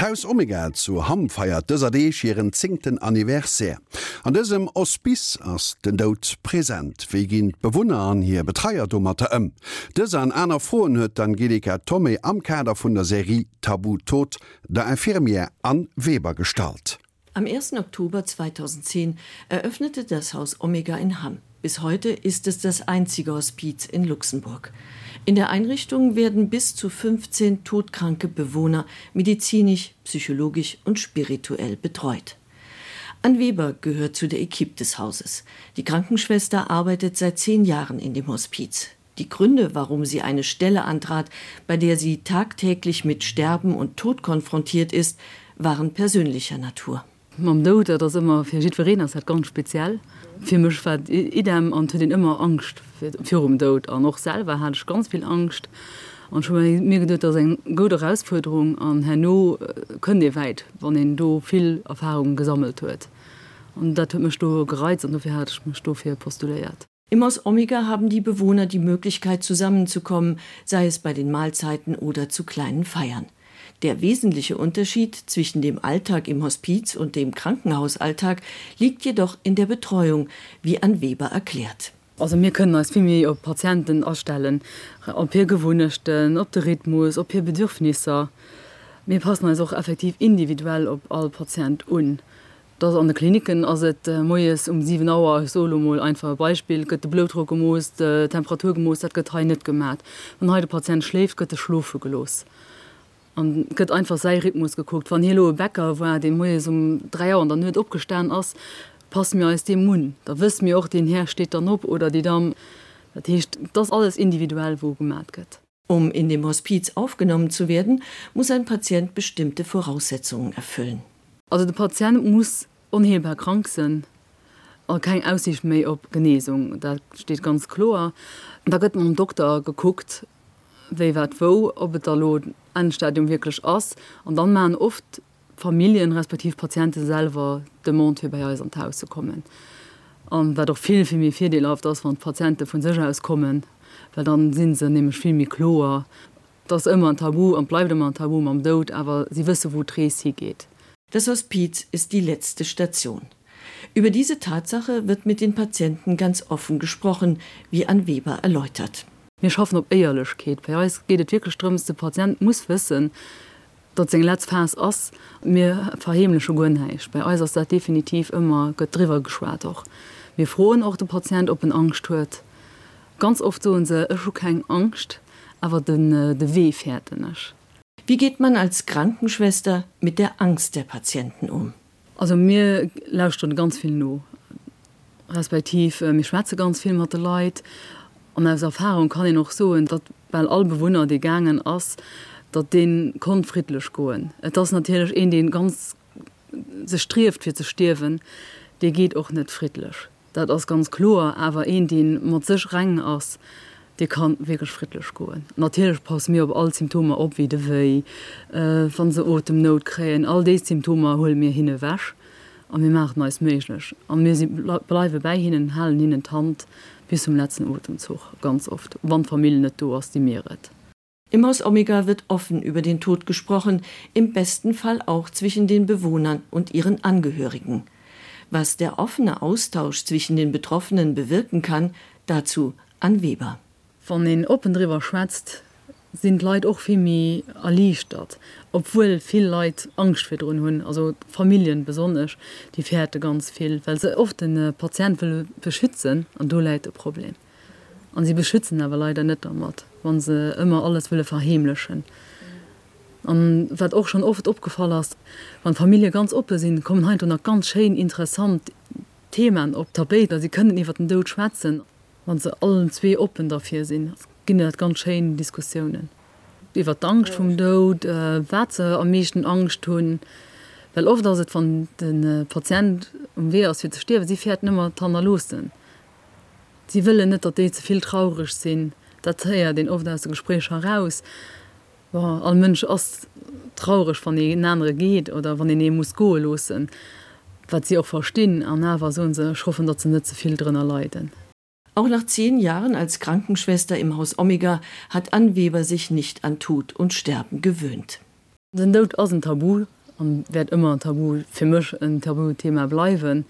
Haus Omega zu Ham feiert dëserdeech hireieren zingten Anniversär. An dësem Ospis ass den Dout präsent, wie ginn Bewunner an hier Betreierdommerter ëm. Dës an einer Froen huet Angelika Tommy am Kader vun der Serie Tabu tot, der en Firmier an Weber stalt. Am 1. Oktober 2010 eröffnete das Haus Omega in Hamm. Bis heute ist es das einzige Hospiz in Luxemburg. In der Einrichtung werden bis zu 15 todkranke Bewohner medizinisch, psychologisch und spirituell betreut. An Weber gehört zu der Equipe des Hauses. Die Krankenschwester arbeitet seit zehn Jahren in dem Hospiz. Die Gründe, warum sie eine Stelle antrat, bei der sie tagtäglich mit Sterben und Tod konfrontiert ist, waren persönlicher Natur. Mam do das immer fir Schiedvereners hat ganz speziell. Fi mech wat idem an den immer angst fir um dot an noch selber ganz viel angst an schon mir gedt as eng gute Herausforderung an Herrno äh, können dir weit, wann en do viel Erfahrung gesammelt huet. Und dat mech du gereizt und dafür hat ich mich stofir postuliert. Im aus Omega haben die Bewohner die Möglichkeit zusammenzukommen, sei es bei den Mahlzeiten oder zu kleinen Feiern. Der wesentliche Unterschied zwischen dem Alltag im Hospiz und dem Krankenhausalltag liegt jedoch in der Betreuung, wie an Weber erklärt. Also wir können als Fi op Patienten ausstellen, ob hier gewunnechten, ob der Rhythmus, ob hier Bedürfnisse. Wir passen also auch effektiv individuell op all Patient un. Das an den Kliniken as het äh, moes um 7 Auer solo einfach Beispiel gëtt de Blutdruck gemoos, Temperatur gemoos dat getreinet gemerk. Wenn heute Patient schläft, gëtt schlufe gelos an gëtt einfach sei Rhythmus geguckt. Van hello Bäcker wo er den Mo um drei Jahren dann net opgestan ass pass mir als dem Mun da wisst mir auch den her steht dann op oder die Dam dat heißt, das alles individuell wo gemerk gëtt. Um in dem Hospiz aufgenommen zu werden, muss ein Patient bestimmte Voraussetzungen erfüllen. Also der Patient muss unhebbar krank sein. Kein Aussicht mehr op Genesung. Da steht ganz klar. Da gött man Doktor geguckt wie wat wo ob der lo anstadium wirklich ass. Und dann man oft Familien respektiv Patienten selber de Mont bei an Haus zu kommen. Und war doch viel viel mir viel auf das von Patienten von sich aus kommen. Weil dann sind sie nämlich viel mir chlor. Das immer ein tabu und bleibt immer ein tabu am Do aber sie wisse wo Tracy geht das Hospiz ist die letzte Station. Über diese Tatsache wird mit den Patienten ganz offen gesprochen wie an Weber erläutert mir schaffen op eierlech geht bei uns geht wirklich strömste patient muss wissen dat se letzt fas ass mir verhemlesche gunheich bei äußerst dat definitiv immer gedriver geschwert doch. Mir frohen auch de patient op den angst huet ganz oft so se schon kein angst aber den äh, de weh fährtnech wie geht man als krankenschwester mit der angst der patienten um? Also mir lauscht schon ganz viel no respektiv äh, mir schwärze ganz viel mat leid an aus Erfahrung kann ich noch so dat weil all Bewohner die gangen ass dat den konfriedlech goen. Das natürlich in den ganz se strift fir ze stirwen de geht och net friedlech. Dat ass ganz chlor aber in den mat sech rangen ass die kann wirklich friedlech goen. Natürlich pass mir op all Symptome op wie de wei äh, van se otem not kräen all de Symptome hol mir hinne wäsch. An mir macht ne méiglech an mir bleiwe bei hinnen hellen hinnen hand. Bis zum letzten Otemzug ganz oft wann Familien net du aus die Meeret. Im Haus Omega wird offen über den Tod gesprochen, im besten Fall auch zwischen den Bewohnern und ihren Angehörigen. Was der offene Austausch zwischen den Betroffenen bewirken kann, dazu an Weber. Von den Open River schwätzt sind Leid auch vielmi erlichtert obwohl viel Leid Angst wieder hun also Familien besonders die fährte ganz viel weil sie oft den äh, Patient will beschützen an du leid Problem. An sie beschützen aber leider nicht damit wann sie immer alles will verhemlichen an wird auch schon oft abgefallen hast wann Familie ganz oppe sind kommen halt und ganz schön interessant Themen ob Tabet sie können nie den Do schwätzen wann sie allen zwei open dafür sind ginnet ganz schein Diskussionen. Iwer Angst vum Dod, äh, Wäze am meeschten Angst hun, Well oft as het van den äh, Patient um we as fir ze stewe, sie fährt nëmmer tanner losen. Sie wille net, dat de zuviel traurig sinn, dat heier den of aus Gespräch heraus all Mënsch as traurig van e nare geht oder wann den e muss go losen, wat sie auch verstinn an nawer so se schroffen, dat ze net zuviel drinnner leiden. Auch nach zehn Jahren als Krankenschwester im Haus Omega hat Anweber sich nicht an Tod und Sterben gewöhnt. Den dort aus ein Tabu und werd immer ein Tabu für mich ein Tabuthema bleiben.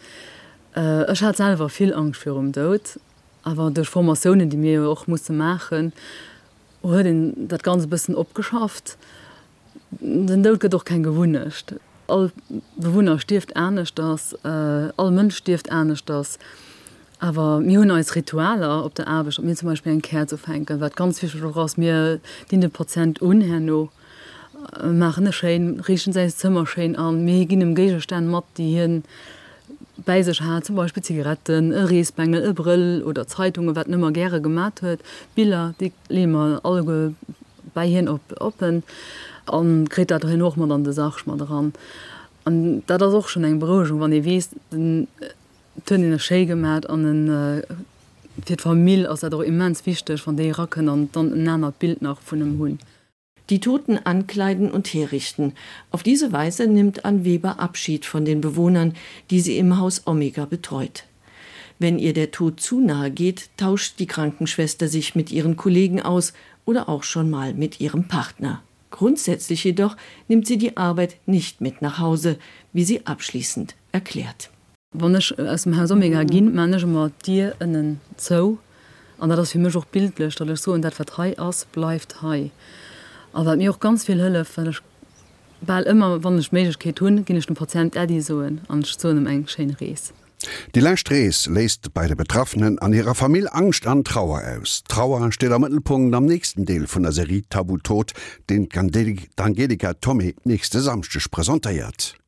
Äh, ich hat selber viel Angst für um dort, aber durch Formationen, die mir auch musste machen, wurde den das ganze bisschen abgeschafft. Den dort doch kein gewunnecht. All Bewohner stift ernst das, äh, all Mönch stift ernst das. Aber mir hun als Ritualer op der Abisch mir zum Beispiel ein Ker zu fenken wat ganz fi aus mir die Prozent unherno machen Schein riechen se Zimmerschein an. Méginem Gegestein mat die hin bei sich hat zum Beispiel Zigaretten, Reesbengel, Brill oder Zeitungen wat nimmer gerne gemacht huet, Bilder, die Lemer alle bei hin op open. An krit dat hin noch man an de Sach Sachschma daran an dat das auch schon eng Berochung, wann ihr west den in der Sche gemerk an den äh, Familie aus er immens wichtig von der Racken an dann nenner Bild nach von dem Hund die Toten ankleiden und herrichten. Auf diese Weise nimmt an Weber Abschied von den Bewohnern, die sie im Haus Omega betreut. Wenn ihr der Tod zu nahe geht, tauscht die Krankenschwester sich mit ihren Kollegen aus oder auch schon mal mit ihrem Partner. Grundsätzlich jedoch nimmt sie die Arbeit nicht mit nach Hause, wie sie abschließend erklärt. Wann ich aus dem Haus Omega ging, manage dir einen Zoo, an das für mich auch bildlich, so und der Vertrei aus bleibt high aber mir auch ganz viel Hülle weil immer wann ich Medischkeit tun ging ich den Patient Eddie so an so einem engen Rees. Die Lästrees lest bei der Betroffenen an ihrer Familie Angst an Trauer aus. Trauer steht am Mittelpunkt am nächsten Deel von der Serie Tabu Tod, den Angelika Tommy nächste samstisch präsentiert.